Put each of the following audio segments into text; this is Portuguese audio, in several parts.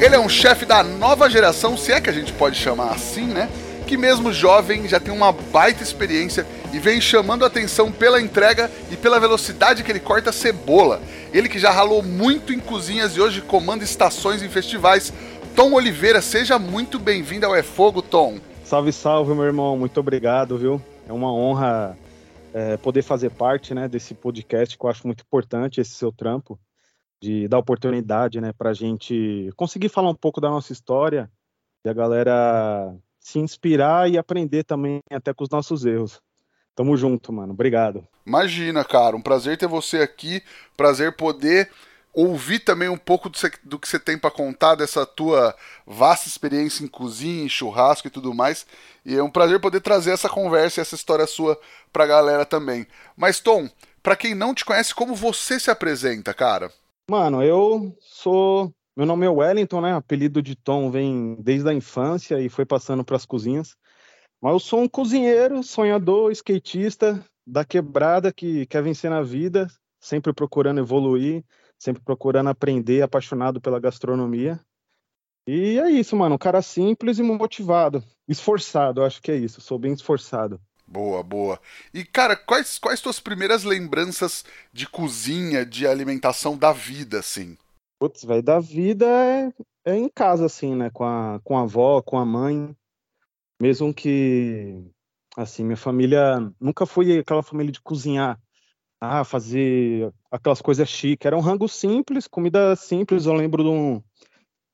Ele é um chefe da nova geração, se é que a gente pode chamar assim, né? Que mesmo jovem já tem uma baita experiência e vem chamando atenção pela entrega e pela velocidade que ele corta cebola. Ele que já ralou muito em cozinhas e hoje comanda estações em festivais. Tom Oliveira, seja muito bem-vindo ao É Fogo, Tom. Salve, salve, meu irmão. Muito obrigado, viu? É uma honra é, poder fazer parte né, desse podcast que eu acho muito importante, esse seu trampo, de dar oportunidade né, para a gente conseguir falar um pouco da nossa história e a galera se inspirar e aprender também até com os nossos erros. Tamo junto, mano. Obrigado. Imagina, cara. Um prazer ter você aqui. Prazer poder ouvir também um pouco do que você tem para contar dessa tua vasta experiência em cozinha, em churrasco e tudo mais. E é um prazer poder trazer essa conversa e essa história sua pra galera também. Mas Tom, para quem não te conhece, como você se apresenta, cara? Mano, eu sou meu nome é Wellington, né? Apelido de Tom vem desde a infância e foi passando para as cozinhas. Mas eu sou um cozinheiro, sonhador, skatista da quebrada que quer vencer na vida, sempre procurando evoluir, sempre procurando aprender, apaixonado pela gastronomia. E é isso, mano. Um cara simples e motivado, esforçado, acho que é isso. Sou bem esforçado. Boa, boa. E, cara, quais, quais tuas primeiras lembranças de cozinha, de alimentação da vida, assim? Putz, velho, da vida é, é em casa, assim, né? Com a, com a avó, com a mãe. Mesmo que, assim, minha família nunca foi aquela família de cozinhar, ah, fazer aquelas coisas chiques. Era um rango simples, comida simples. Eu lembro de um.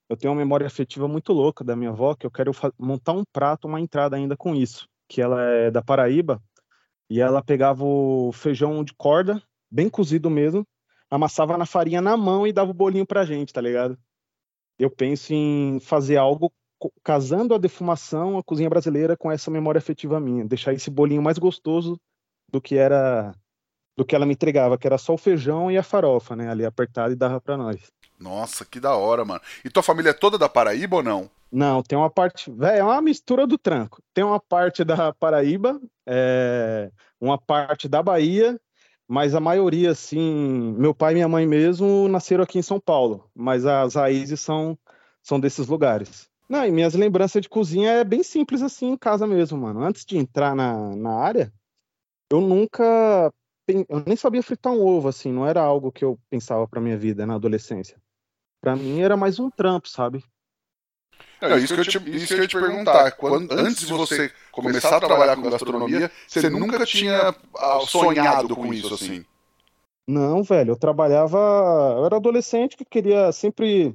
Eu tenho uma memória afetiva muito louca da minha avó, que eu quero montar um prato, uma entrada ainda com isso. Que ela é da Paraíba, e ela pegava o feijão de corda, bem cozido mesmo, amassava na farinha na mão e dava o bolinho pra gente, tá ligado? Eu penso em fazer algo casando a defumação, a cozinha brasileira com essa memória afetiva minha, deixar esse bolinho mais gostoso do que era do que ela me entregava, que era só o feijão e a farofa, né, ali apertado e dava para nós. Nossa, que da hora, mano. E tua família é toda da Paraíba ou não? Não, tem uma parte, velho, é uma mistura do tranco. Tem uma parte da Paraíba, é, uma parte da Bahia, mas a maioria, assim, meu pai e minha mãe mesmo nasceram aqui em São Paulo, mas as raízes são, são desses lugares. Não, e minhas lembranças de cozinha é bem simples assim em casa mesmo, mano. Antes de entrar na, na área, eu nunca. Eu nem sabia fritar um ovo, assim, não era algo que eu pensava pra minha vida na adolescência. Pra mim era mais um trampo, sabe? Não, isso, que eu, te, isso que eu ia te perguntar. Quando, antes de você começar a trabalhar com gastronomia, você nunca tinha ah, sonhado com isso, assim? Não, velho, eu trabalhava. Eu era adolescente que queria sempre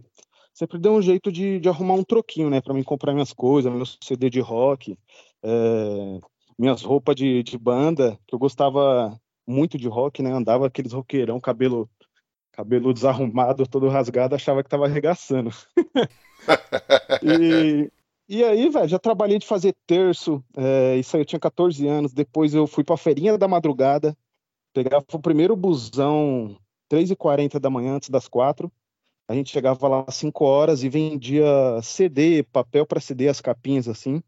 sempre deu um jeito de, de arrumar um troquinho, né, para mim comprar minhas coisas, meus CD de rock, é, minhas roupas de, de banda, que eu gostava muito de rock, né, andava aqueles roqueirão, cabelo cabelo desarrumado, todo rasgado, achava que tava arregaçando. e, e aí, velho, já trabalhei de fazer terço, é, isso aí eu tinha 14 anos, depois eu fui pra feirinha da madrugada, pegava o primeiro busão 3h40 da manhã, antes das quatro, a gente chegava lá às 5 horas e vendia CD, papel para CD, as capinhas assim.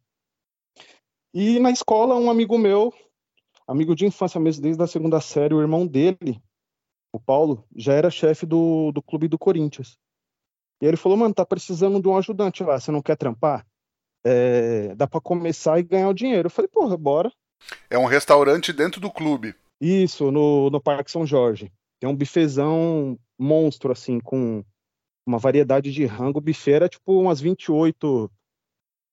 E na escola, um amigo meu, amigo de infância mesmo, desde a segunda série, o irmão dele, o Paulo, já era chefe do, do clube do Corinthians. E ele falou, mano, tá precisando de um ajudante lá, você não quer trampar? É, dá para começar e ganhar o dinheiro. Eu falei, porra, bora. É um restaurante dentro do clube. Isso, no, no Parque São Jorge. Tem um bifezão monstro, assim, com uma variedade de rango. O buffet era tipo umas 28,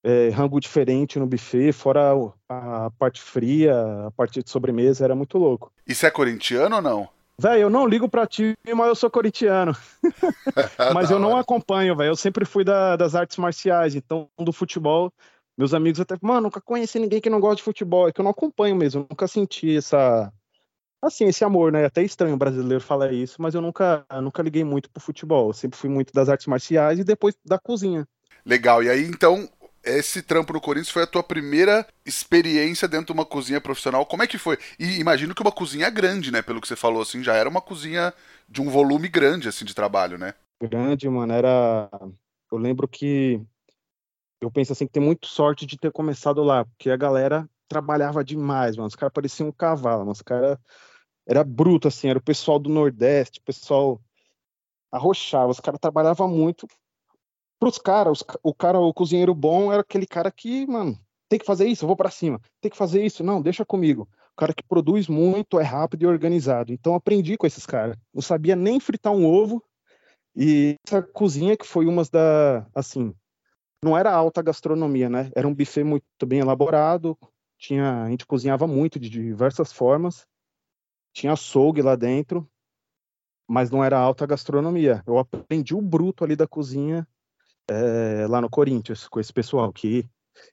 é, rango diferente no buffet, fora a, a parte fria, a parte de sobremesa, era muito louco. Você é corintiano ou não? Velho, eu não ligo pra ti, mas eu sou corintiano. mas eu não acompanho, velho. Eu sempre fui da, das artes marciais, então do futebol. Meus amigos até, mano, nunca conheci ninguém que não gosta de futebol. É que eu não acompanho mesmo, eu nunca senti essa. Assim, esse amor, né? É até estranho o brasileiro falar isso, mas eu nunca, nunca liguei muito pro futebol. Eu sempre fui muito das artes marciais e depois da cozinha. Legal. E aí, então, esse trampo no Corinthians foi a tua primeira experiência dentro de uma cozinha profissional. Como é que foi? E imagino que uma cozinha grande, né? Pelo que você falou, assim, já era uma cozinha de um volume grande, assim, de trabalho, né? Grande, mano. Era. Eu lembro que. Eu penso assim que tem muito sorte de ter começado lá, porque a galera trabalhava demais, mano. Os caras pareciam um cavalo, mano. Os caras. Era bruto, assim, era o pessoal do Nordeste, o pessoal arrochava, os caras trabalhavam muito pros caras, o cara, o cozinheiro bom era aquele cara que, mano, tem que fazer isso, eu vou para cima. Tem que fazer isso, não, deixa comigo. O cara que produz muito, é rápido e organizado. Então aprendi com esses caras. Não sabia nem fritar um ovo. E essa cozinha que foi uma da, assim, não era alta gastronomia, né? Era um buffet muito bem elaborado. Tinha, a gente cozinhava muito de diversas formas. Tinha açougue lá dentro, mas não era alta gastronomia. Eu aprendi o bruto ali da cozinha é, lá no Corinthians, com esse pessoal, que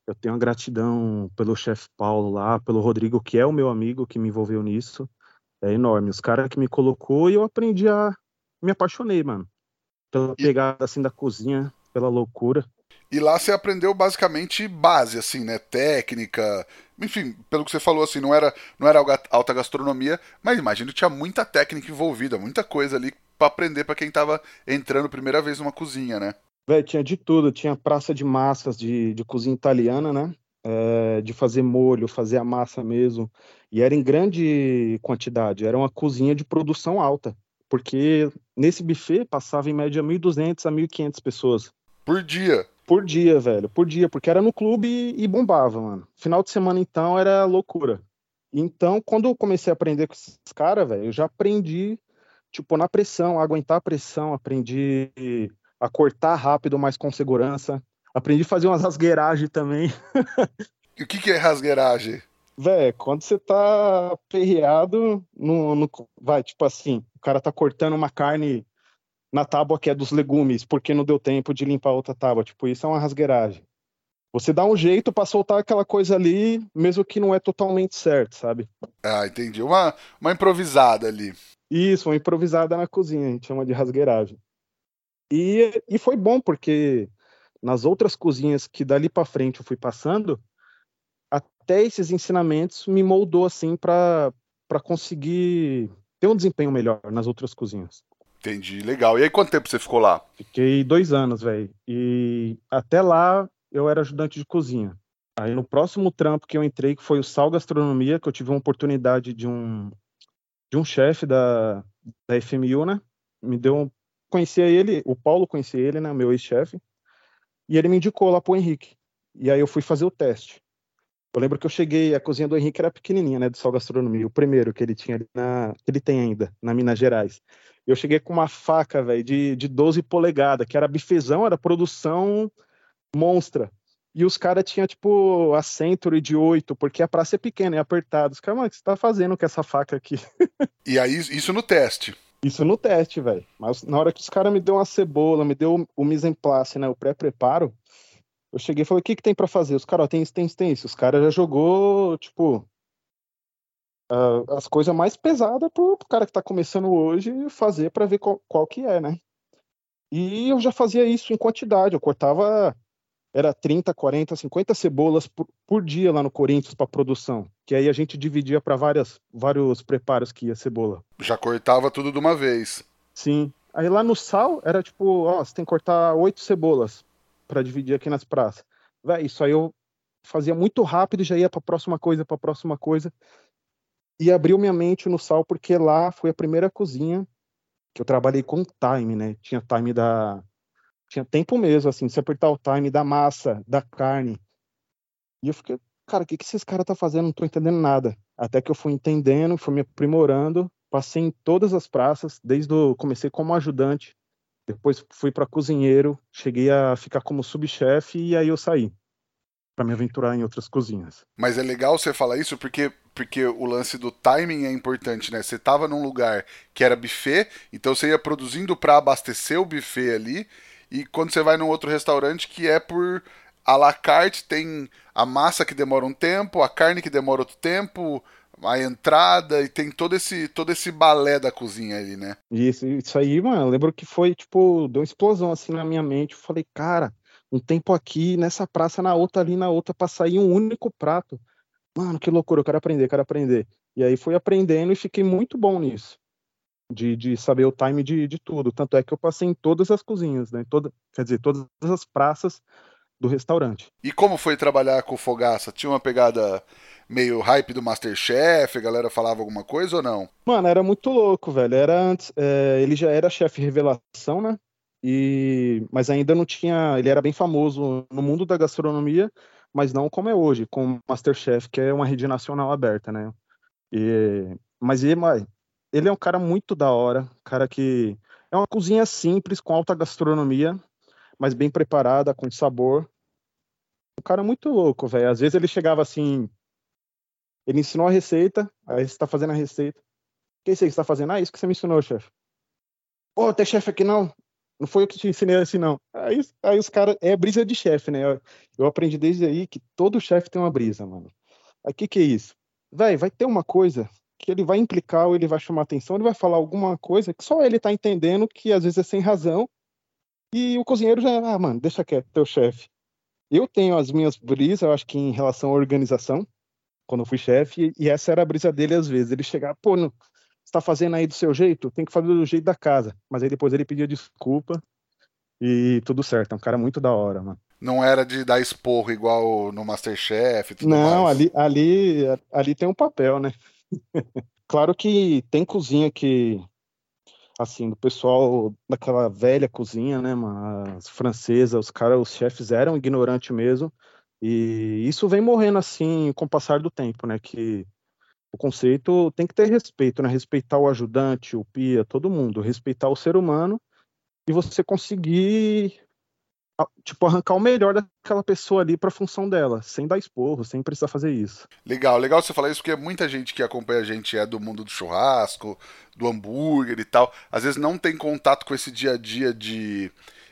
eu tenho uma gratidão pelo chefe Paulo lá, pelo Rodrigo, que é o meu amigo que me envolveu nisso. É enorme. Os caras que me colocou e eu aprendi a. Me apaixonei, mano. Pela pegada assim da cozinha, pela loucura. E lá você aprendeu basicamente base, assim, né? Técnica. Enfim, pelo que você falou, assim, não era, não era alta gastronomia, mas imagino que tinha muita técnica envolvida, muita coisa ali para aprender para quem tava entrando primeira vez numa cozinha, né? Véio, tinha de tudo, tinha praça de massas de, de cozinha italiana, né? É, de fazer molho, fazer a massa mesmo. E era em grande quantidade, era uma cozinha de produção alta. Porque nesse buffet passava em média 1.200 a 1.500 pessoas. Por dia? Por dia, velho, por dia, porque era no clube e, e bombava, mano. Final de semana, então, era loucura. Então, quando eu comecei a aprender com esses caras, velho, eu já aprendi, tipo, na pressão, aguentar a pressão, aprendi a cortar rápido, mas com segurança. Aprendi a fazer umas rasgueiragens também. e o que, que é rasgueiragem? Véi, quando você tá perreado, no, no, vai, tipo assim, o cara tá cortando uma carne na tábua que é dos legumes, porque não deu tempo de limpar outra tábua. Tipo, isso é uma rasgueiragem. Você dá um jeito para soltar aquela coisa ali, mesmo que não é totalmente certo, sabe? Ah, entendi. Uma, uma improvisada ali. Isso, uma improvisada na cozinha, a gente chama de rasgueiragem. E, e foi bom, porque nas outras cozinhas que dali para frente eu fui passando, até esses ensinamentos me moldou assim para conseguir ter um desempenho melhor nas outras cozinhas. Entendi, legal. E aí quanto tempo você ficou lá? Fiquei dois anos, velho. E até lá eu era ajudante de cozinha. Aí no próximo trampo que eu entrei, que foi o Sal Gastronomia, que eu tive uma oportunidade de um de um chefe da, da FMU, né? Me deu conhecia ele, o Paulo conhecia ele, né, meu ex-chefe, e ele me indicou lá pro Henrique. E aí eu fui fazer o teste. Eu lembro que eu cheguei, a cozinha do Henrique era pequenininha, né, do Sal Gastronomia, o primeiro que ele tinha ali na, ele tem ainda, na Minas Gerais. Eu cheguei com uma faca, velho, de, de 12 polegadas, que era bifezão, era produção monstra. E os caras tinham, tipo, a Century de 8, porque a praça é pequena, é apertada. Os caras, mano, o que você tá fazendo com essa faca aqui? e aí, isso no teste? Isso no teste, velho. Mas na hora que os caras me deu uma cebola, me deu o mise en place, né, o pré-preparo, eu cheguei e falei, o que que tem para fazer? Os caras, tem isso, tem isso, tem isso. Os caras já jogou, tipo, uh, as coisas mais pesadas pro, pro, cara que tá começando hoje fazer para ver qual, qual que é, né? E eu já fazia isso em quantidade, eu cortava era 30, 40, 50 cebolas por, por dia lá no Corinthians para produção. Que aí a gente dividia para vários preparos que ia cebola. Já cortava tudo de uma vez. Sim. Aí lá no sal era tipo, ó, você tem que cortar oito cebolas para dividir aqui nas praças. Véi, isso aí eu fazia muito rápido e já ia para próxima coisa, para próxima coisa. E abriu minha mente no sal porque lá foi a primeira cozinha que eu trabalhei com time, né? Tinha time da tinha tempo mesmo, assim, se apertar o time da massa, da carne. E eu fiquei, cara, o que, que esses caras tá fazendo? Não tô entendendo nada. Até que eu fui entendendo, fui me aprimorando, passei em todas as praças, desde o comecei como ajudante, depois fui para cozinheiro, cheguei a ficar como subchefe e aí eu saí. para me aventurar em outras cozinhas. Mas é legal você falar isso porque porque o lance do timing é importante, né? Você tava num lugar que era buffet, então você ia produzindo para abastecer o buffet ali, e quando você vai num outro restaurante que é por à la carte, tem a massa que demora um tempo, a carne que demora outro tempo, a entrada e tem todo esse todo esse balé da cozinha ali, né? Isso, isso aí, mano, eu lembro que foi tipo, deu uma explosão assim na minha mente. Eu falei, cara, um tempo aqui nessa praça, na outra ali, na outra, pra sair um único prato. Mano, que loucura, eu quero aprender, quero aprender. E aí fui aprendendo e fiquei muito bom nisso. De, de saber o time de, de tudo. Tanto é que eu passei em todas as cozinhas, né? Toda, quer dizer, todas as praças do restaurante. E como foi trabalhar com o Fogaça? Tinha uma pegada meio hype do Masterchef? A galera falava alguma coisa ou não? Mano, era muito louco, velho. Era antes, é, ele já era chefe revelação, né? E, mas ainda não tinha. Ele era bem famoso no mundo da gastronomia, mas não como é hoje, com o Masterchef, que é uma rede nacional aberta, né? E, mas ele, ele é um cara muito da hora, cara que é uma cozinha simples, com alta gastronomia, mas bem preparada, com sabor. Um cara muito louco, velho. Às vezes ele chegava assim, ele ensinou a receita, aí você tá fazendo a receita. O que que você tá fazendo? Ah, isso que você me ensinou, chefe. Pô, tem chefe aqui não? Não foi eu que te ensinei assim, não. Aí, aí os caras. É brisa de chefe, né? Eu, eu, aprendi desde aí que todo chefe tem uma brisa, mano. Aí o que, que é isso? Véi, vai ter uma coisa que ele vai implicar ou ele vai chamar atenção, ele vai falar alguma coisa que só ele tá entendendo que às vezes é sem razão. E o cozinheiro já, ah, mano, deixa quieto, teu chefe. Eu tenho as minhas brisas, eu acho que em relação à organização, quando eu fui chefe, e essa era a brisa dele às vezes. Ele chegava, pô, não, está fazendo aí do seu jeito, tem que fazer do jeito da casa. Mas aí depois ele pedia desculpa e tudo certo. É um cara muito da hora, mano. Não era de dar esporro igual no Masterchef tudo Não, mais. ali, ali, ali tem um papel, né? Claro que tem cozinha que, assim, do pessoal daquela velha cozinha, né, mano? As francesas, os caras, os chefes eram ignorantes mesmo. E isso vem morrendo assim com o passar do tempo, né? Que o conceito tem que ter respeito, né? Respeitar o ajudante, o pia, todo mundo, respeitar o ser humano e você conseguir tipo arrancar o melhor daquela pessoa ali para a função dela, sem dar esporro, sem precisar fazer isso. Legal, legal você falar isso porque muita gente que acompanha a gente é do mundo do churrasco, do hambúrguer e tal, às vezes não tem contato com esse dia a dia de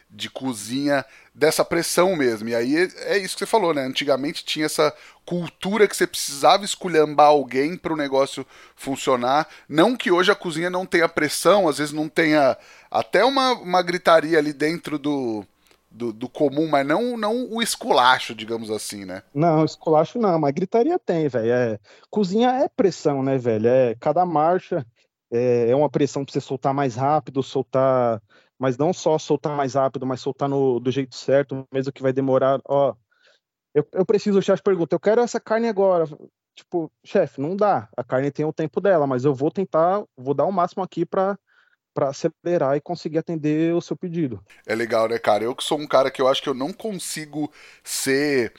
de cozinha dessa pressão mesmo. E aí é isso que você falou, né? Antigamente tinha essa cultura que você precisava esculhambar alguém para o negócio funcionar. Não que hoje a cozinha não tenha pressão, às vezes não tenha até uma, uma gritaria ali dentro do, do, do, comum, mas não, não o esculacho, digamos assim, né? Não, esculacho não, mas gritaria tem, velho. É, cozinha é pressão, né, velho? É, cada marcha é, é uma pressão para você soltar mais rápido, soltar mas não só soltar mais rápido, mas soltar no, do jeito certo, mesmo que vai demorar. Ó, eu, eu preciso, o chefe pergunta, eu quero essa carne agora. Tipo, chefe, não dá. A carne tem o tempo dela, mas eu vou tentar, vou dar o máximo aqui para para acelerar e conseguir atender o seu pedido. É legal, né, cara? Eu que sou um cara que eu acho que eu não consigo ser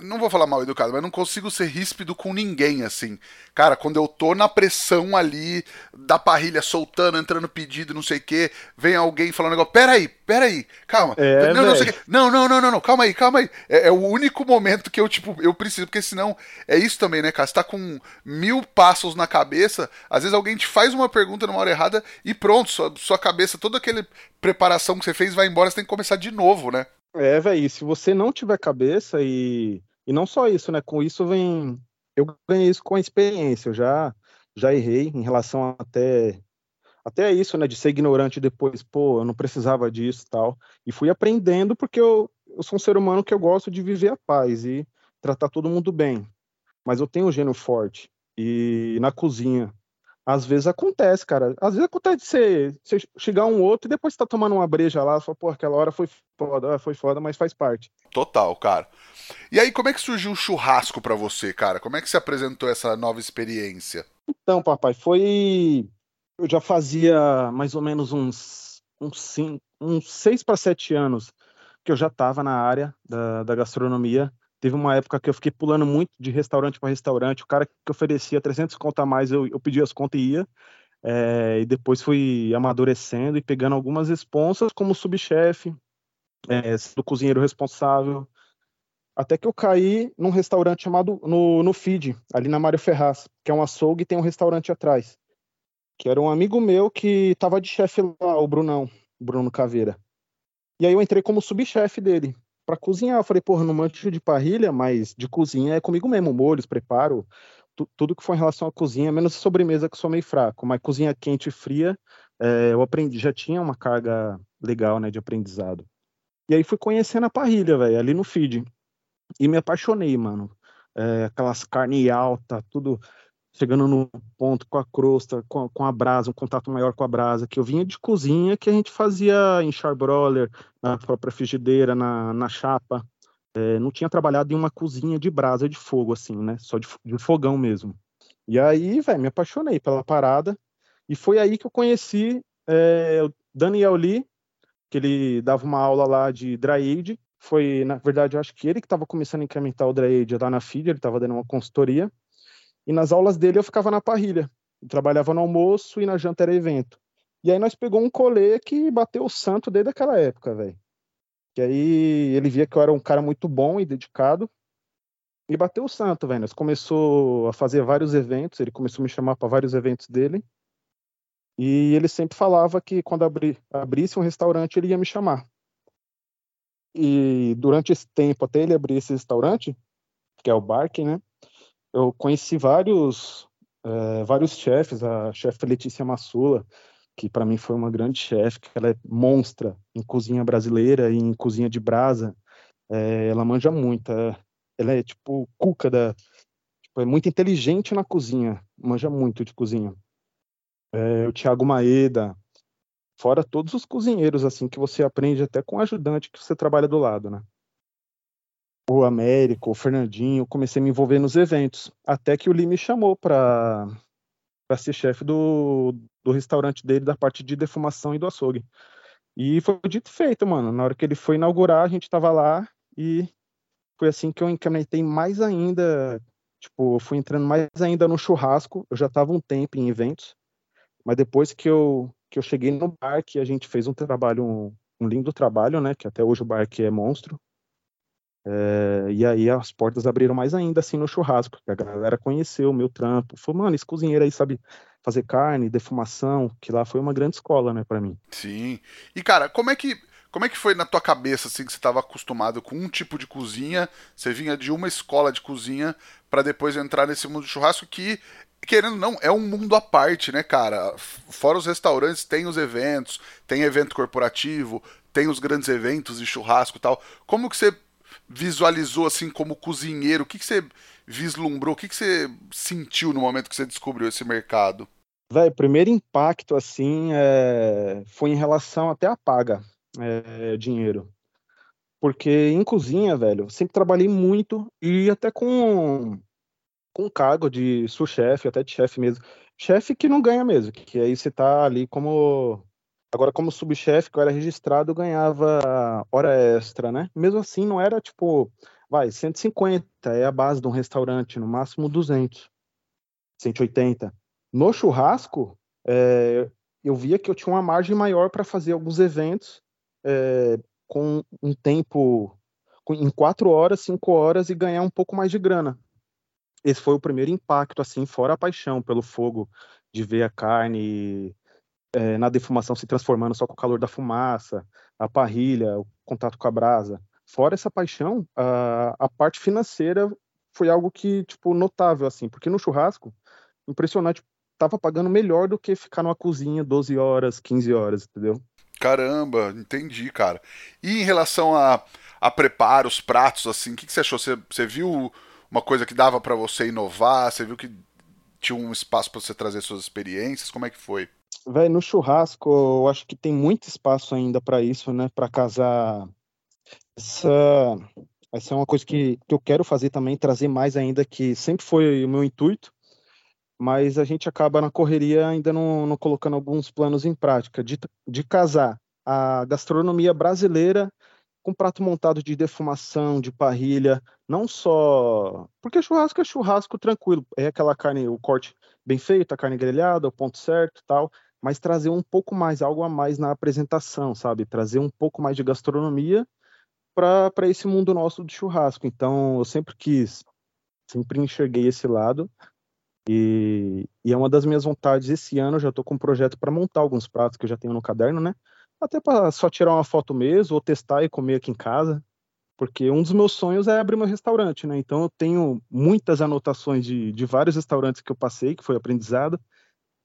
não vou falar mal educado, mas não consigo ser ríspido com ninguém, assim. Cara, quando eu tô na pressão ali da parrilha, soltando, entrando pedido, não sei o quê, vem alguém falando negócio, peraí, peraí, calma. É, não, não, não, não, não, não, não, calma aí, calma aí. É, é, o único momento que eu, tipo, eu preciso, porque senão é isso também, né, cara? Você tá com mil passos na cabeça, às vezes alguém te faz uma pergunta numa hora errada e pronto, sua, sua cabeça, toda aquela preparação que você fez vai embora, você tem que começar de novo, né? É, velho, se você não tiver cabeça e, e não só isso, né? Com isso vem. Eu ganhei isso com a experiência. Eu já, já errei em relação até. Até isso, né? De ser ignorante depois, pô, eu não precisava disso tal. E fui aprendendo porque eu, eu sou um ser humano que eu gosto de viver a paz e tratar todo mundo bem. Mas eu tenho um gênio forte. E na cozinha, às vezes acontece, cara. Às vezes acontece você, você chegar um outro e depois você tá tomando uma breja lá, fala, pô, aquela hora foi foda, foi foda, mas faz parte. Total, cara. E aí, como é que surgiu o churrasco para você, cara? Como é que se apresentou essa nova experiência? Então, papai, foi. Eu já fazia mais ou menos uns, uns, cinco, uns seis para sete anos que eu já estava na área da, da gastronomia. Teve uma época que eu fiquei pulando muito de restaurante para restaurante. O cara que oferecia 300 contas a mais, eu, eu pedia as contas e ia. É, e depois fui amadurecendo e pegando algumas responsas como subchefe, é, do cozinheiro responsável. Até que eu caí num restaurante chamado no, no Feed, ali na Mário Ferraz, que é um açougue e tem um restaurante atrás. Que era um amigo meu que tava de chefe lá, o Brunão, Bruno Caveira. E aí eu entrei como subchefe dele para cozinhar. Eu falei, porra, não manjo de parrilha, mas de cozinha é comigo mesmo, molhos, preparo, tudo que for em relação à cozinha, menos sobremesa que sou meio fraco, mas cozinha quente e fria, é, eu aprendi, já tinha uma carga legal, né, de aprendizado. E aí fui conhecendo a parrilha, velho, ali no feed. E me apaixonei, mano. É, aquelas carne alta, tudo chegando no ponto com a crosta, com, com, a brasa, um contato maior com a brasa, que eu vinha de cozinha que a gente fazia em charbroiler, na própria frigideira, na, na chapa. É, não tinha trabalhado em uma cozinha de brasa de fogo, assim, né? Só de, de fogão mesmo. E aí, velho, me apaixonei pela parada. E foi aí que eu conheci é, o Daniel Lee, que ele dava uma aula lá de dry. Foi, na verdade, eu acho que ele que estava começando a incrementar o dry age lá na FID, ele estava dando uma consultoria. E nas aulas dele eu ficava na parrilha. Eu trabalhava no almoço e na janta era evento. E aí nós pegou um colê que bateu o santo desde aquela época, velho. Que aí ele via que eu era um cara muito bom e dedicado. E bateu o santo, velho. Nós começou a fazer vários eventos, ele começou a me chamar para vários eventos dele. E ele sempre falava que quando abri, abrisse um restaurante, ele ia me chamar. E durante esse tempo, até ele abrir esse restaurante, que é o Barking, né? Eu conheci vários, é, vários chefes, a chefe Letícia Massula, que para mim foi uma grande chefe, que ela é monstra em cozinha brasileira e em cozinha de brasa. É, ela manja muito, é, ela é tipo cuca da, tipo, é muito inteligente na cozinha, manja muito de cozinha. É, o Thiago Maeda, fora todos os cozinheiros assim que você aprende até com o ajudante que você trabalha do lado, né? O Américo, o Fernandinho, comecei a me envolver nos eventos, até que o Lee me chamou para ser chefe do, do restaurante dele da parte de defumação e do açougue. E foi dito e feito, mano. Na hora que ele foi inaugurar, a gente tava lá e foi assim que eu incrementei mais ainda, tipo, fui entrando mais ainda no churrasco. Eu já tava um tempo em eventos, mas depois que eu que eu cheguei no bar, que a gente fez um trabalho, um, um lindo trabalho, né? Que até hoje o bar que é monstro. É, e aí as portas abriram mais ainda assim no churrasco, que a galera conheceu o meu trampo. Falou, mano, esse cozinheiro aí sabe fazer carne, defumação, que lá foi uma grande escola, né, para mim. Sim. E cara, como é que como é que foi na tua cabeça assim que você estava acostumado com um tipo de cozinha, você vinha de uma escola de cozinha para depois entrar nesse mundo de churrasco que querendo não, é um mundo à parte, né, cara? Fora os restaurantes, tem os eventos, tem evento corporativo, tem os grandes eventos de churrasco e tal. Como que você visualizou assim como cozinheiro? O que, que você vislumbrou? O que, que você sentiu no momento que você descobriu esse mercado? Véi, primeiro impacto assim é... foi em relação até a paga é, dinheiro. Porque em cozinha, velho, sempre trabalhei muito e até com com cargo de sous-chefe, até de chefe mesmo. Chefe que não ganha mesmo, que aí você tá ali como Agora, como subchefe, que eu era registrado, eu ganhava hora extra, né? Mesmo assim, não era tipo, vai, 150 é a base de um restaurante, no máximo 200, 180. No churrasco, é, eu via que eu tinha uma margem maior para fazer alguns eventos é, com um tempo, em quatro horas, cinco horas e ganhar um pouco mais de grana. Esse foi o primeiro impacto, assim, fora a paixão pelo fogo, de ver a carne é, na defumação se transformando só com o calor da fumaça, a parrilha, o contato com a brasa. Fora essa paixão, a, a parte financeira foi algo que, tipo, notável, assim, porque no churrasco, impressionante, tava pagando melhor do que ficar numa cozinha 12 horas, 15 horas, entendeu? Caramba, entendi, cara. E em relação a, a preparo, os pratos, assim, o que, que você achou? Você, você viu uma coisa que dava para você inovar? Você viu que tinha um espaço para você trazer suas experiências? Como é que foi? No churrasco, eu acho que tem muito espaço ainda para isso, né? Para casar. Essa, essa é uma coisa que, que eu quero fazer também, trazer mais ainda, que sempre foi o meu intuito, mas a gente acaba na correria ainda não, não colocando alguns planos em prática, de, de casar a gastronomia brasileira com prato montado de defumação, de parrilha, não só. Porque churrasco é churrasco tranquilo, é aquela carne, o corte bem feito, a carne grelhada, o ponto certo tal, mas trazer um pouco mais, algo a mais na apresentação, sabe? Trazer um pouco mais de gastronomia para esse mundo nosso de churrasco. Então, eu sempre quis, sempre enxerguei esse lado. E, e é uma das minhas vontades esse ano. Já estou com um projeto para montar alguns pratos que eu já tenho no caderno, né? Até para só tirar uma foto mesmo, ou testar e comer aqui em casa. Porque um dos meus sonhos é abrir meu restaurante, né? Então eu tenho muitas anotações de, de vários restaurantes que eu passei, que foi aprendizado.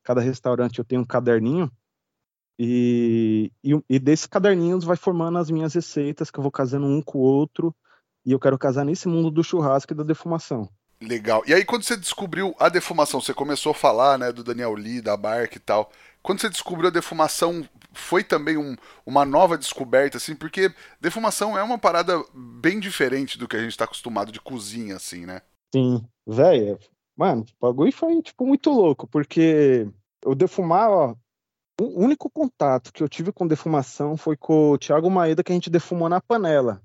Cada restaurante eu tenho um caderninho. E, e, e desses caderninhos vai formando as minhas receitas, que eu vou casando um com o outro. E eu quero casar nesse mundo do churrasco e da defumação. Legal. E aí, quando você descobriu a defumação, você começou a falar, né, do Daniel Lee, da Bark e tal. Quando você descobriu a defumação, foi também um, uma nova descoberta, assim, porque defumação é uma parada bem diferente do que a gente está acostumado de cozinha, assim, né? Sim, velho. Mano, o bagulho foi, tipo, muito louco, porque eu defumar, ó, o único contato que eu tive com defumação foi com o Thiago Maeda, que a gente defumou na panela.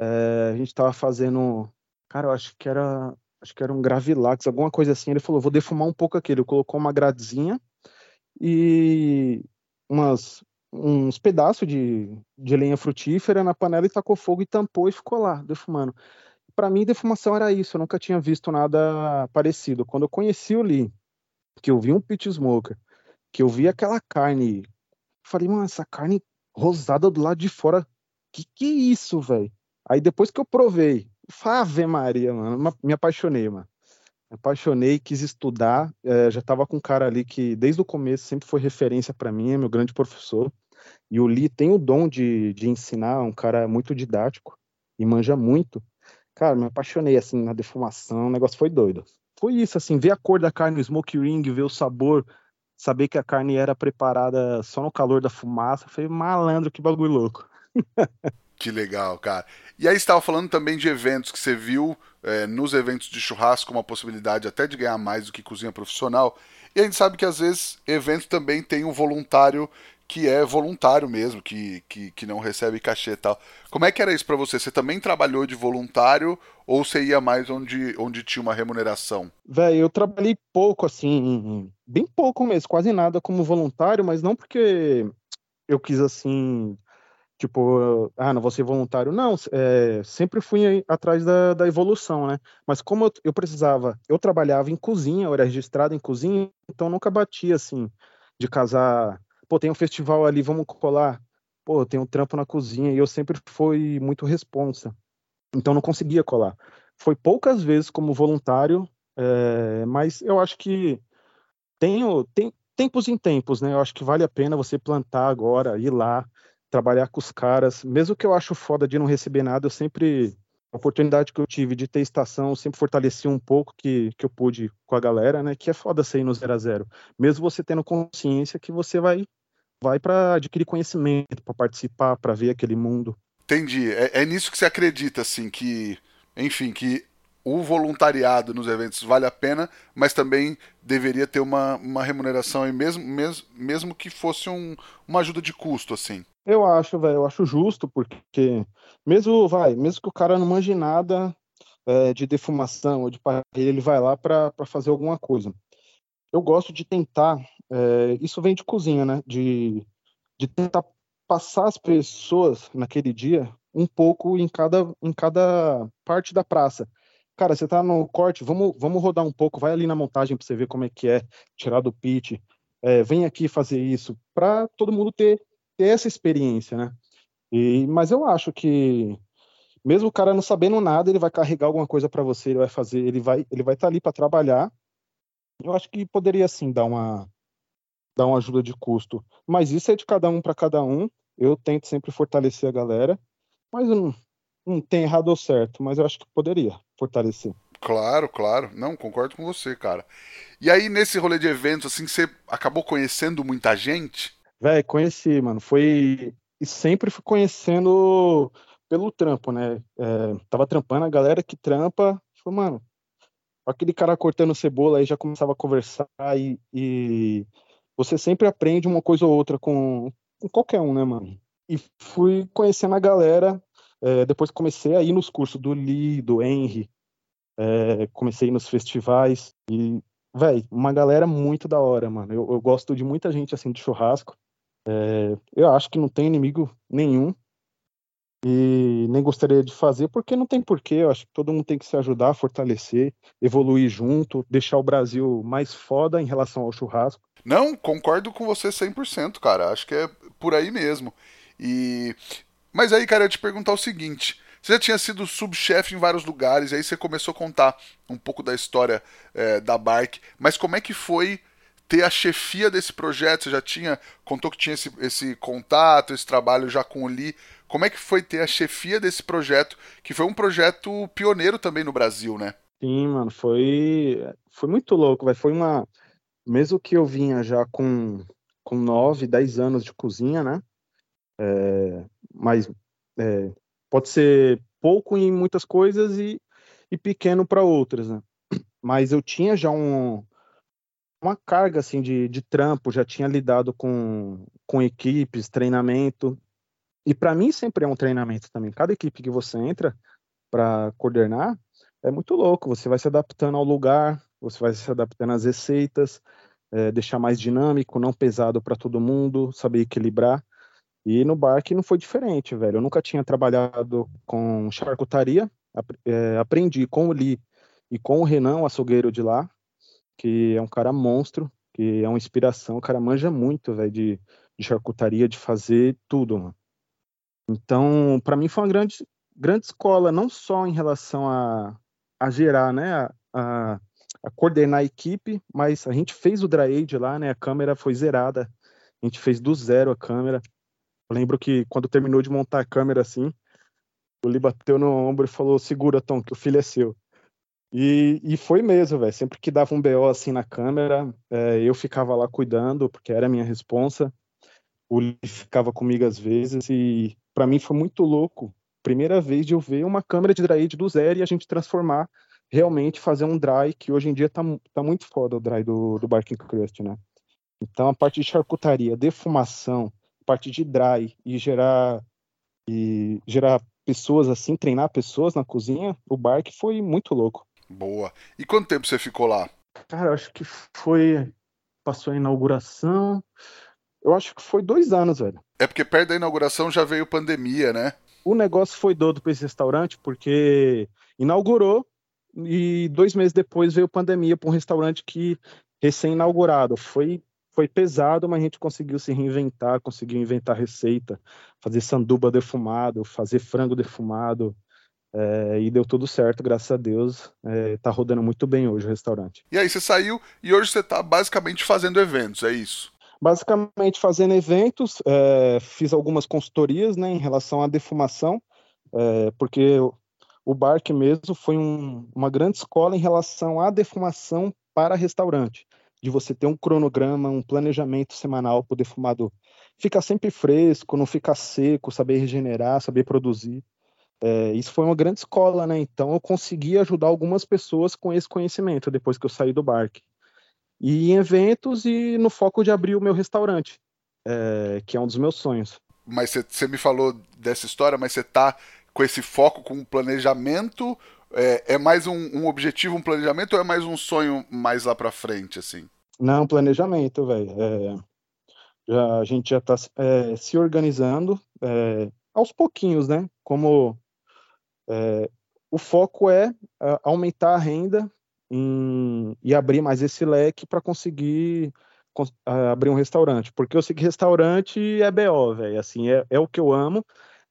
É, a gente tava fazendo. Cara, eu acho que era acho que era um Gravilax, alguma coisa assim. Ele falou: vou defumar um pouco aqui. Ele colocou uma gradezinha e umas, uns pedaços de, de lenha frutífera na panela e tacou fogo e tampou e ficou lá, defumando. Para mim, defumação era isso. Eu nunca tinha visto nada parecido. Quando eu conheci o Lee, que eu vi um pit smoker, que eu vi aquela carne, falei, mano, essa carne rosada do lado de fora, que que é isso, velho? Aí depois que eu provei Ave Maria, mano. Me apaixonei, mano. Me apaixonei, quis estudar. É, já tava com um cara ali que, desde o começo, sempre foi referência para mim, é meu grande professor. E o Lee tem o dom de, de ensinar, um cara muito didático e manja muito. Cara, me apaixonei, assim, na defumação, o negócio foi doido. Foi isso, assim, ver a cor da carne, o smoke ring, ver o sabor, saber que a carne era preparada só no calor da fumaça. Foi malandro, que bagulho louco. Que legal, cara. E aí estava falando também de eventos que você viu é, nos eventos de churrasco uma possibilidade até de ganhar mais do que cozinha profissional. E a gente sabe que às vezes evento também tem um voluntário que é voluntário mesmo, que, que, que não recebe cachê e tal. Como é que era isso para você? Você também trabalhou de voluntário ou você ia mais onde, onde tinha uma remuneração? Velho, eu trabalhei pouco, assim, bem pouco mesmo, quase nada como voluntário, mas não porque eu quis, assim, tipo, ah, não vou ser voluntário. Não, é, sempre fui atrás da, da, evolução, né? Mas como eu, eu, precisava, eu trabalhava em cozinha, eu era registrado em cozinha, então nunca batia assim, de casar, pô, tem um festival ali, vamos colar. Pô, tem um trampo na cozinha e eu sempre fui muito responsa, então não conseguia colar. Foi poucas vezes como voluntário, é, mas eu acho que tenho, tem tempos em tempos, né? Eu acho que vale a pena você plantar agora, ir lá, trabalhar com os caras, mesmo que eu acho foda de não receber nada, eu sempre a oportunidade que eu tive de ter estação, sempre fortaleci um pouco que, que eu pude com a galera, né? Que é foda sair no zero a zero. Mesmo você tendo consciência que você vai vai para adquirir conhecimento, para participar, para ver aquele mundo. Entendi. É, é nisso que você acredita, assim, que, enfim, que o voluntariado nos eventos vale a pena, mas também deveria ter uma, uma remuneração aí, mesmo, mesmo, mesmo que fosse um, uma ajuda de custo, assim. Eu acho, velho, eu acho justo, porque mesmo, vai, mesmo que o cara não manje nada é, de defumação ou de parede, ele vai lá para fazer alguma coisa. Eu gosto de tentar, é, isso vem de cozinha, né? De, de tentar passar as pessoas naquele dia um pouco em cada, em cada parte da praça cara, você tá no corte, vamos, vamos rodar um pouco, vai ali na montagem para você ver como é que é, tirar do pitch, é, vem aqui fazer isso, para todo mundo ter, ter essa experiência, né? E, mas eu acho que mesmo o cara não sabendo nada, ele vai carregar alguma coisa para você, ele vai fazer, ele vai, ele vai estar tá ali para trabalhar. Eu acho que poderia sim dar uma dar uma ajuda de custo, mas isso é de cada um para cada um. Eu tento sempre fortalecer a galera, mas não, não tem errado ou certo, mas eu acho que poderia fortalecer. Claro, claro. Não, concordo com você, cara. E aí, nesse rolê de eventos, assim, você acabou conhecendo muita gente? Véi, conheci, mano. Foi. E sempre fui conhecendo pelo trampo, né? É, tava trampando a galera que trampa. Falei, mano, aquele cara cortando cebola aí já começava a conversar e, e você sempre aprende uma coisa ou outra com, com qualquer um, né, mano? E fui conhecendo a galera é, depois comecei a ir nos cursos do Lee, do Henry, é, comecei nos festivais e, velho, uma galera muito da hora, mano. Eu, eu, gosto de muita gente assim de churrasco. É, eu acho que não tem inimigo nenhum. E nem gostaria de fazer, porque não tem porquê. Eu acho que todo mundo tem que se ajudar, fortalecer, evoluir junto, deixar o Brasil mais foda em relação ao churrasco. Não, concordo com você 100%, cara. Acho que é por aí mesmo. E mas aí, cara, eu te perguntar o seguinte: você já tinha sido subchefe em vários lugares, aí você começou a contar um pouco da história é, da Bark, mas como é que foi ter a chefia desse projeto? Você já tinha, contou que tinha esse, esse contato, esse trabalho já com o Lee. Como é que foi ter a chefia desse projeto, que foi um projeto pioneiro também no Brasil, né? Sim, mano, foi, foi muito louco. Foi uma. Mesmo que eu vinha já com, com 9, 10 anos de cozinha, né? É, mas é, pode ser pouco em muitas coisas e, e pequeno para outras, né? Mas eu tinha já um, uma carga assim de, de trampo, já tinha lidado com, com equipes, treinamento. E para mim sempre é um treinamento também. Cada equipe que você entra para coordenar é muito louco. Você vai se adaptando ao lugar, você vai se adaptando às receitas, é, deixar mais dinâmico, não pesado para todo mundo, saber equilibrar. E no barque não foi diferente, velho. Eu nunca tinha trabalhado com charcutaria, é, aprendi com o Lee e com o Renan, o açougueiro de lá, que é um cara monstro, que é uma inspiração. O cara manja muito, velho, de, de charcutaria, de fazer tudo, mano. Então, para mim foi uma grande, grande escola, não só em relação a, a gerar, né, a, a, a coordenar a equipe, mas a gente fez o dry age lá, né, a câmera foi zerada, a gente fez do zero a câmera, eu lembro que quando terminou de montar a câmera assim, o Lee bateu no ombro e falou: Segura, Tom, que o filho é seu. E, e foi mesmo, velho. Sempre que dava um BO assim na câmera, é, eu ficava lá cuidando, porque era minha responsa. O Lee ficava comigo às vezes, e para mim foi muito louco. Primeira vez de eu ver uma câmera de dry do zero e a gente transformar, realmente fazer um dry, que hoje em dia tá, tá muito foda o dry do, do Barking Crust, né? Então a parte de charcutaria, defumação, parte de dry e gerar e gerar pessoas assim, treinar pessoas na cozinha, o bar que foi muito louco. Boa. E quanto tempo você ficou lá? Cara, eu acho que foi passou a inauguração. Eu acho que foi dois anos, velho. É porque perto da inauguração já veio pandemia, né? O negócio foi doido para esse restaurante porque inaugurou e dois meses depois veio pandemia para um restaurante que recém-inaugurado. Foi foi pesado, mas a gente conseguiu se reinventar, conseguiu inventar receita, fazer sanduba defumado, fazer frango defumado, é, e deu tudo certo, graças a Deus. É, tá rodando muito bem hoje o restaurante. E aí você saiu e hoje você tá basicamente fazendo eventos, é isso? Basicamente fazendo eventos, é, fiz algumas consultorias né, em relação à defumação, é, porque o Barque mesmo foi um, uma grande escola em relação à defumação para restaurante de você ter um cronograma, um planejamento semanal para o defumador ficar sempre fresco, não ficar seco, saber regenerar, saber produzir. É, isso foi uma grande escola, né? Então eu consegui ajudar algumas pessoas com esse conhecimento depois que eu saí do barque. E em eventos e no foco de abrir o meu restaurante, é, que é um dos meus sonhos. Mas você me falou dessa história, mas você tá com esse foco, com planejamento é, é mais um, um, objetivo, um planejamento ou é mais um sonho mais lá para frente, assim? Não, planejamento, velho. É, a gente já está é, se organizando é, aos pouquinhos, né? Como é, o foco é aumentar a renda em, e abrir mais esse leque para conseguir abrir um restaurante. Porque eu sei que restaurante é BO, velho. Assim, é, é o que eu amo,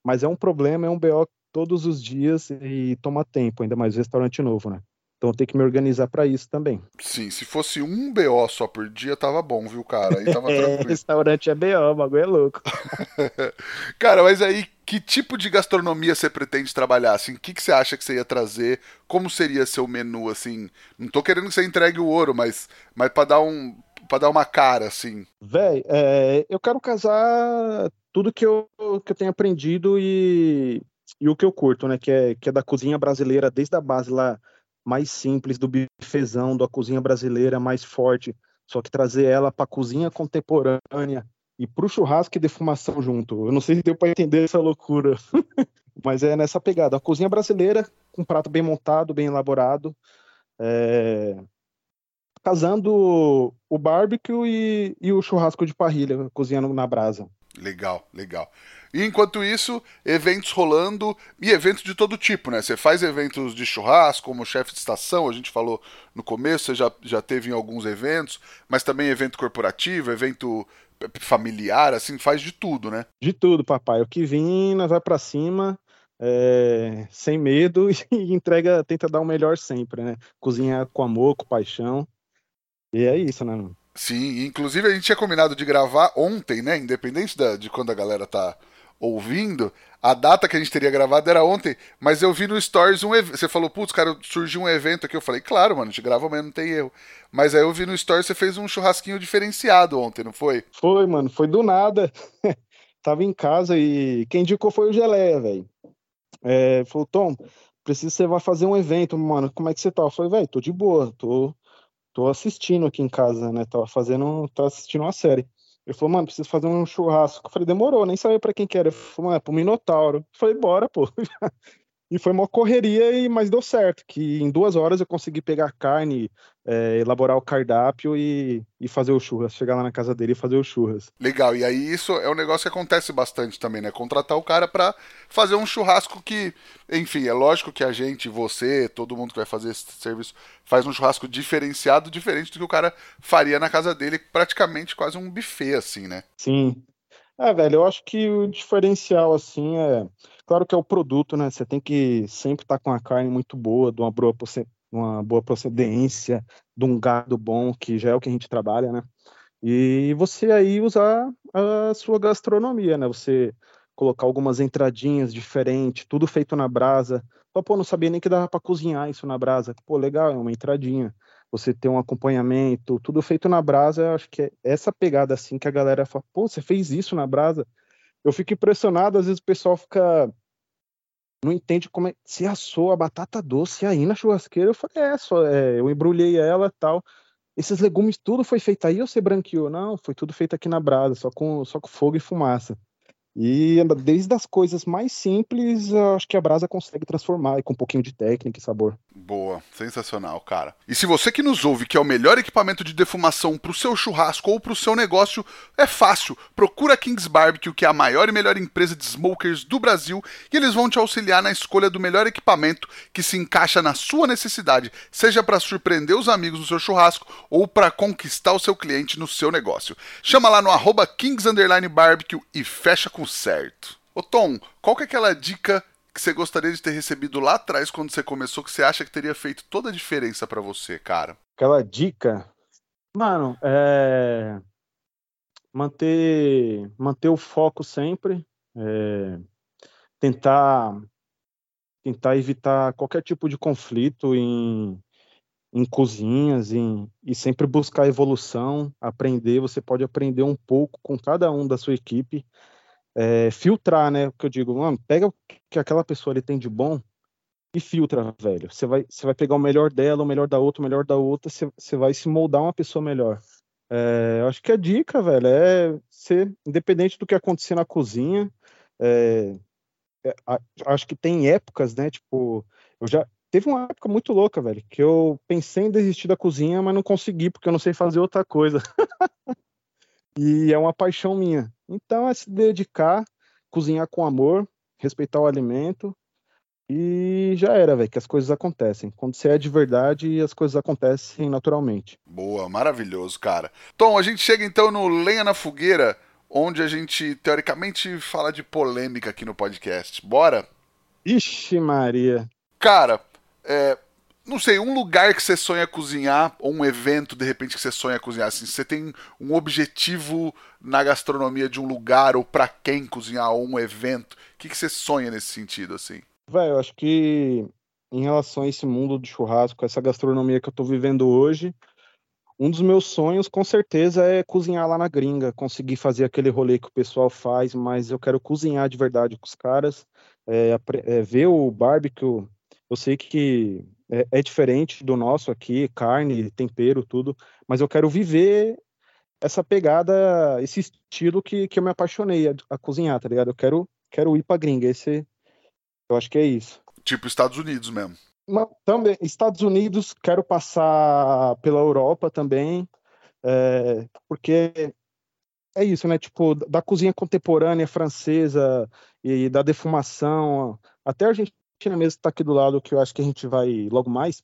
mas é um problema, é um BO todos os dias e toma tempo, ainda mais restaurante novo, né? Então tem que me organizar para isso também. Sim, se fosse um BO só por dia, tava bom, viu, cara? Aí tava é, restaurante é BO, o bagulho é louco. cara, mas aí, que tipo de gastronomia você pretende trabalhar? Assim, o que, que você acha que você ia trazer? Como seria seu menu, assim? Não tô querendo que você entregue o ouro, mas, mas para dar um para dar uma cara, assim. Véi, é, eu quero casar tudo que eu, que eu tenho aprendido e e o que eu curto, né, que é, que é da cozinha brasileira, desde a base lá mais simples, do bifezão, da cozinha brasileira mais forte, só que trazer ela para cozinha contemporânea e para o churrasco e defumação junto. Eu não sei se deu para entender essa loucura, mas é nessa pegada. A cozinha brasileira, com um prato bem montado, bem elaborado, é... casando o barbecue e, e o churrasco de parrilha, cozinhando na brasa. Legal, legal. E enquanto isso, eventos rolando e eventos de todo tipo, né? Você faz eventos de churrasco, como chefe de estação, a gente falou no começo, você já, já teve em alguns eventos, mas também evento corporativo, evento familiar, assim, faz de tudo, né? De tudo, papai. O que vim, nós vai para cima, é, sem medo e entrega, tenta dar o melhor sempre, né? Cozinhar com amor, com paixão. E é isso, né? Mano? Sim, inclusive a gente tinha combinado de gravar ontem, né? Independente da, de quando a galera tá ouvindo, a data que a gente teria gravado era ontem, mas eu vi no Stories um evento. Você falou, putz, cara, surgiu um evento aqui. Eu falei, claro, mano, gente grava amanhã, não tem erro. Mas aí eu vi no Stories você fez um churrasquinho diferenciado ontem, não foi? Foi, mano, foi do nada. Tava em casa e quem indicou foi o Geleia, velho. É, falou, Tom, preciso você vai fazer um evento, mano. Como é que você tá? Eu falei, velho, tô de boa, tô, tô assistindo aqui em casa, né? Tava fazendo, tava assistindo uma série. Ele falou, mano, preciso fazer um churrasco. Eu falei, demorou, nem sabia pra quem que era. Ele falou, mano, é pro Minotauro. Eu falei, bora, pô. E foi uma correria, e mas deu certo, que em duas horas eu consegui pegar carne, é, elaborar o cardápio e, e fazer o churras, chegar lá na casa dele e fazer o churras. Legal, e aí isso é um negócio que acontece bastante também, né? Contratar o cara para fazer um churrasco que, enfim, é lógico que a gente, você, todo mundo que vai fazer esse serviço, faz um churrasco diferenciado, diferente do que o cara faria na casa dele, praticamente quase um buffet, assim, né? Sim. É, velho, eu acho que o diferencial, assim, é Claro que é o produto, né? Você tem que sempre estar tá com a carne muito boa, de uma boa, uma boa procedência, de um gado bom, que já é o que a gente trabalha, né? E você aí usar a sua gastronomia, né? Você colocar algumas entradinhas diferentes, tudo feito na brasa. Pô, não sabia nem que dava para cozinhar isso na brasa. Pô, legal, é uma entradinha. Você ter um acompanhamento, tudo feito na brasa, acho que é essa pegada assim que a galera fala, pô, você fez isso na brasa? eu fico impressionado, às vezes o pessoal fica. Não entende como é. Se assou a batata doce aí na churrasqueira, eu falei, é, só, é, eu embrulhei ela tal. Esses legumes tudo foi feito aí ou você branqueou? Não, foi tudo feito aqui na brasa, só com, só com fogo e fumaça. E desde as coisas mais simples, acho que a brasa consegue transformar com um pouquinho de técnica e sabor. Boa, sensacional, cara. E se você que nos ouve quer o melhor equipamento de defumação para o seu churrasco ou para o seu negócio, é fácil. Procura Kings Barbecue, que é a maior e melhor empresa de smokers do Brasil, e eles vão te auxiliar na escolha do melhor equipamento que se encaixa na sua necessidade, seja para surpreender os amigos no seu churrasco ou para conquistar o seu cliente no seu negócio. Chama lá no arroba Kings Barbecue e fecha com certo. Ô Tom, qual que é aquela dica que você gostaria de ter recebido lá atrás quando você começou que você acha que teria feito toda a diferença para você, cara? Aquela dica, mano, é manter manter o foco sempre, é... tentar tentar evitar qualquer tipo de conflito em, em cozinhas em, e sempre buscar evolução, aprender. Você pode aprender um pouco com cada um da sua equipe é, filtrar, né? O que eu digo, mano, pega o que aquela pessoa ali tem de bom e filtra, velho. Você vai, você vai pegar o melhor dela, o melhor da outra, o melhor da outra, você, você vai se moldar uma pessoa melhor. É, eu acho que a dica, velho, é ser independente do que acontecer na cozinha. É, é, acho que tem épocas, né? Tipo, eu já teve uma época muito louca, velho, que eu pensei em desistir da cozinha, mas não consegui porque eu não sei fazer outra coisa. e é uma paixão minha. Então é se dedicar, cozinhar com amor, respeitar o alimento e já era, velho, que as coisas acontecem. Quando você é de verdade, as coisas acontecem naturalmente. Boa, maravilhoso, cara. Tom, a gente chega então no Lenha na Fogueira, onde a gente teoricamente fala de polêmica aqui no podcast. Bora? Ixi, Maria. Cara, é, não sei, um lugar que você sonha cozinhar, ou um evento, de repente, que você sonha cozinhar, assim, você tem um objetivo na gastronomia de um lugar, ou para quem cozinhar, ou um evento, o que, que você sonha nesse sentido, assim? Velho, eu acho que em relação a esse mundo de churrasco, essa gastronomia que eu tô vivendo hoje, um dos meus sonhos, com certeza, é cozinhar lá na gringa, conseguir fazer aquele rolê que o pessoal faz, mas eu quero cozinhar de verdade com os caras, é, é, ver o barbecue. Eu sei que é, é, diferente do nosso aqui, carne, tempero, tudo, mas eu quero viver essa pegada, esse estilo que, que eu me apaixonei a, a cozinhar, tá ligado? Eu quero, quero ir pra gringa, esse, eu acho que é isso. Tipo Estados Unidos mesmo. Mas, também, Estados Unidos, quero passar pela Europa também, é, porque é isso, né? Tipo, da cozinha contemporânea francesa e da defumação, até a Argentina mesmo está aqui do lado, que eu acho que a gente vai logo mais.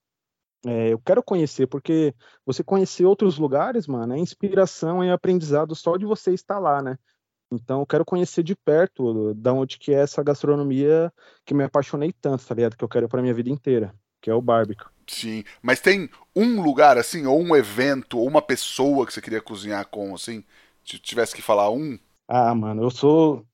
É, eu quero conhecer, porque você conhecer outros lugares, mano, é inspiração e aprendizado só de você estar lá, né? Então eu quero conhecer de perto da onde que é essa gastronomia que me apaixonei tanto, tá ligado? Que eu quero para minha vida inteira, que é o barbecue. Sim, mas tem um lugar assim, ou um evento, ou uma pessoa que você queria cozinhar com, assim, se tivesse que falar um? Ah, mano, eu sou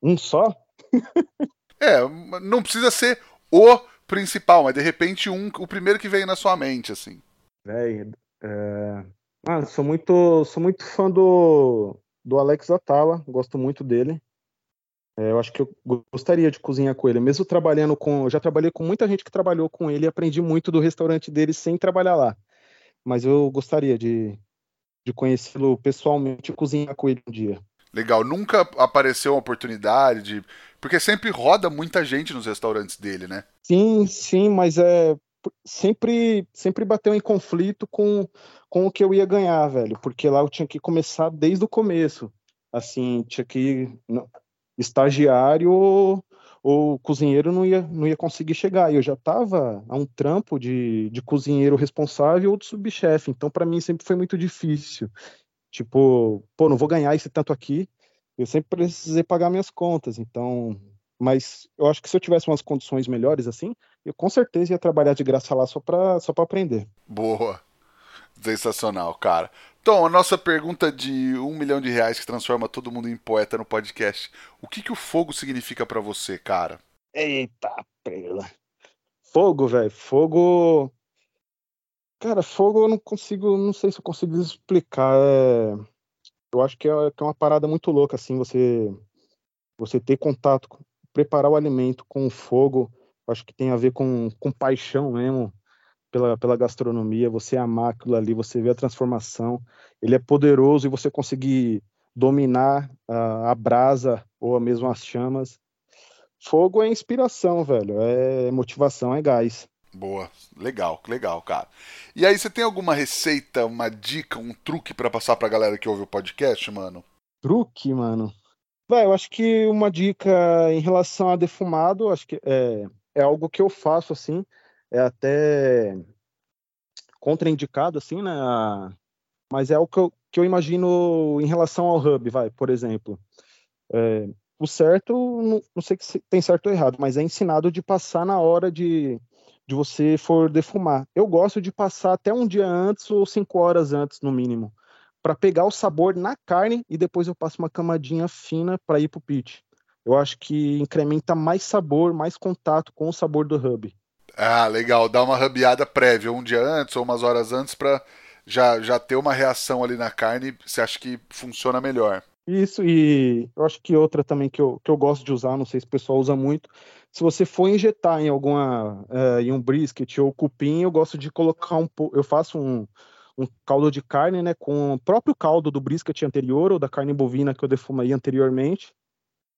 um só? é, não precisa ser o principal, mas de repente um, o primeiro que veio na sua mente, assim. Véi, é... ah, sou muito, sou muito fã do, do Alex Atala, gosto muito dele. É, eu acho que eu gostaria de cozinhar com ele, mesmo trabalhando com. Eu já trabalhei com muita gente que trabalhou com ele e aprendi muito do restaurante dele sem trabalhar lá. Mas eu gostaria de, de conhecê-lo pessoalmente e cozinhar com ele um dia. Legal, nunca apareceu uma oportunidade de. Porque sempre roda muita gente nos restaurantes dele, né? Sim, sim, mas é sempre sempre bateu em conflito com, com o que eu ia ganhar, velho, porque lá eu tinha que começar desde o começo. Assim, tinha que estagiário ou, ou cozinheiro não ia, não ia conseguir chegar. E eu já estava a um trampo de, de cozinheiro responsável ou de subchefe, então para mim sempre foi muito difícil. Tipo, pô, não vou ganhar esse tanto aqui. Eu sempre precisei pagar minhas contas, então mas eu acho que se eu tivesse umas condições melhores assim, eu com certeza ia trabalhar de graça lá só para só pra aprender. Boa. Sensacional, cara. Tom, a nossa pergunta de um milhão de reais que transforma todo mundo em poeta no podcast. O que, que o fogo significa para você, cara? Eita, prela. Fogo, velho. Fogo. Cara, fogo eu não consigo. Não sei se eu consigo explicar. É... Eu acho que é, é uma parada muito louca, assim, você. Você ter contato preparar o alimento com o fogo, acho que tem a ver com, com paixão mesmo pela, pela gastronomia, você amar aquilo ali, você vê a transformação, ele é poderoso e você conseguir dominar a, a brasa ou mesmo as chamas. Fogo é inspiração, velho, é motivação, é gás. Boa, legal, legal, cara. E aí, você tem alguma receita, uma dica, um truque para passar pra galera que ouve o podcast, mano? Truque, mano? Vai, eu acho que uma dica em relação a defumado, acho que é, é algo que eu faço assim, é até contraindicado assim, né? Mas é algo que eu, que eu imagino em relação ao hub, vai, por exemplo. É, o certo, não, não sei se tem certo ou errado, mas é ensinado de passar na hora de, de você for defumar. Eu gosto de passar até um dia antes ou cinco horas antes, no mínimo para pegar o sabor na carne e depois eu passo uma camadinha fina para ir pro pit. Eu acho que incrementa mais sabor, mais contato com o sabor do hub. Ah, legal. Dá uma rubiada prévia, um dia antes ou umas horas antes para já, já ter uma reação ali na carne. Você acha que funciona melhor? Isso, e eu acho que outra também que eu, que eu gosto de usar, não sei se o pessoal usa muito, se você for injetar em alguma, uh, em um brisket ou cupim, eu gosto de colocar um pouco, eu faço um, um caldo de carne, né, com o próprio caldo do brisket anterior ou da carne bovina que eu defumei anteriormente.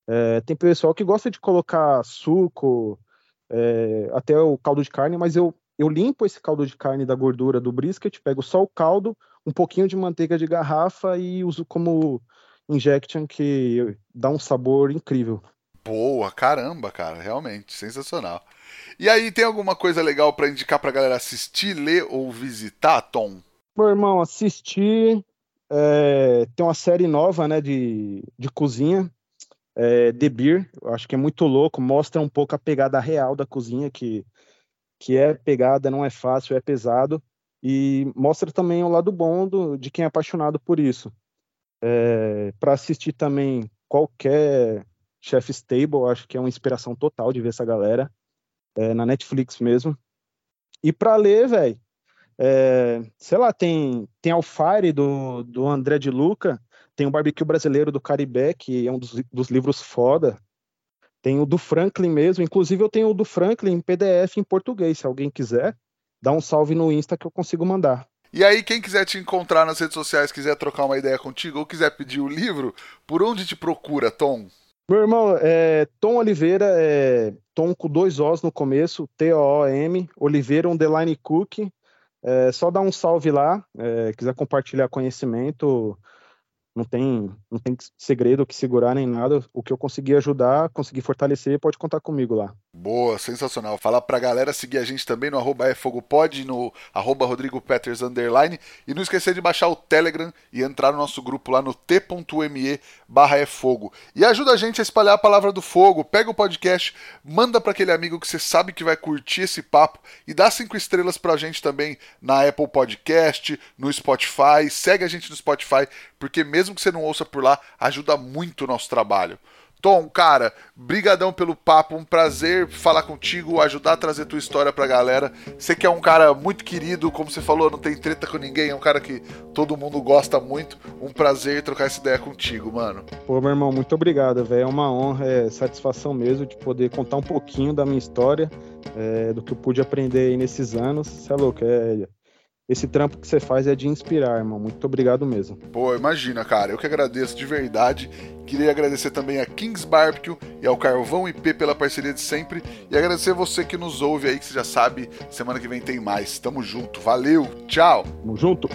É, tem pessoal que gosta de colocar suco, é, até o caldo de carne, mas eu, eu limpo esse caldo de carne da gordura do brisket, pego só o caldo, um pouquinho de manteiga de garrafa e uso como injection que dá um sabor incrível. Boa, caramba, cara, realmente, sensacional. E aí, tem alguma coisa legal para indicar pra galera assistir, ler ou visitar, Tom? Meu irmão, assisti. É, tem uma série nova, né, de, de cozinha, é, The Beer. Eu acho que é muito louco. Mostra um pouco a pegada real da cozinha, que, que é pegada, não é fácil, é pesado. E mostra também o lado bom do, de quem é apaixonado por isso. É, Para assistir também qualquer Chef's Table, acho que é uma inspiração total de ver essa galera. É, na Netflix mesmo. E para ler, velho, é, sei lá, tem, tem Alfire do, do André de Luca, tem o Barbecue Brasileiro do Caribé, que é um dos, dos livros foda. Tem o do Franklin mesmo, inclusive eu tenho o do Franklin em PDF em português, se alguém quiser, dá um salve no Insta que eu consigo mandar. E aí, quem quiser te encontrar nas redes sociais, quiser trocar uma ideia contigo ou quiser pedir o livro, por onde te procura, Tom? Meu irmão, é Tom Oliveira, é Tom com dois Os no começo, T-O-O-M, Oliveira Underline Cook, é só dar um salve lá, é, quiser compartilhar conhecimento, não tem, não tem segredo que segurar nem nada. O que eu conseguir ajudar, conseguir fortalecer, pode contar comigo lá. Boa, sensacional. Falar pra galera seguir a gente também no arroba efogopod, no arroba Rodrigo Peters underline. E não esquecer de baixar o Telegram e entrar no nosso grupo lá no t.me barra efogo. E ajuda a gente a espalhar a palavra do fogo. Pega o podcast, manda para aquele amigo que você sabe que vai curtir esse papo e dá cinco estrelas pra gente também na Apple Podcast, no Spotify. Segue a gente no Spotify, porque mesmo que você não ouça por lá, ajuda muito o nosso trabalho. Tom, cara, brigadão pelo papo, um prazer falar contigo, ajudar a trazer tua história pra galera. Você que é um cara muito querido, como você falou, não tem treta com ninguém, é um cara que todo mundo gosta muito. Um prazer trocar essa ideia contigo, mano. Pô, meu irmão, muito obrigado, velho. É uma honra, é satisfação mesmo de poder contar um pouquinho da minha história, é, do que eu pude aprender aí nesses anos. Você é louco, é esse trampo que você faz é de inspirar, irmão. Muito obrigado mesmo. Pô, imagina, cara. Eu que agradeço de verdade. Queria agradecer também a Kings Barbecue e ao Carvão IP pela parceria de sempre. E agradecer você que nos ouve aí, que você já sabe, semana que vem tem mais. Tamo junto. Valeu, tchau. Tamo junto.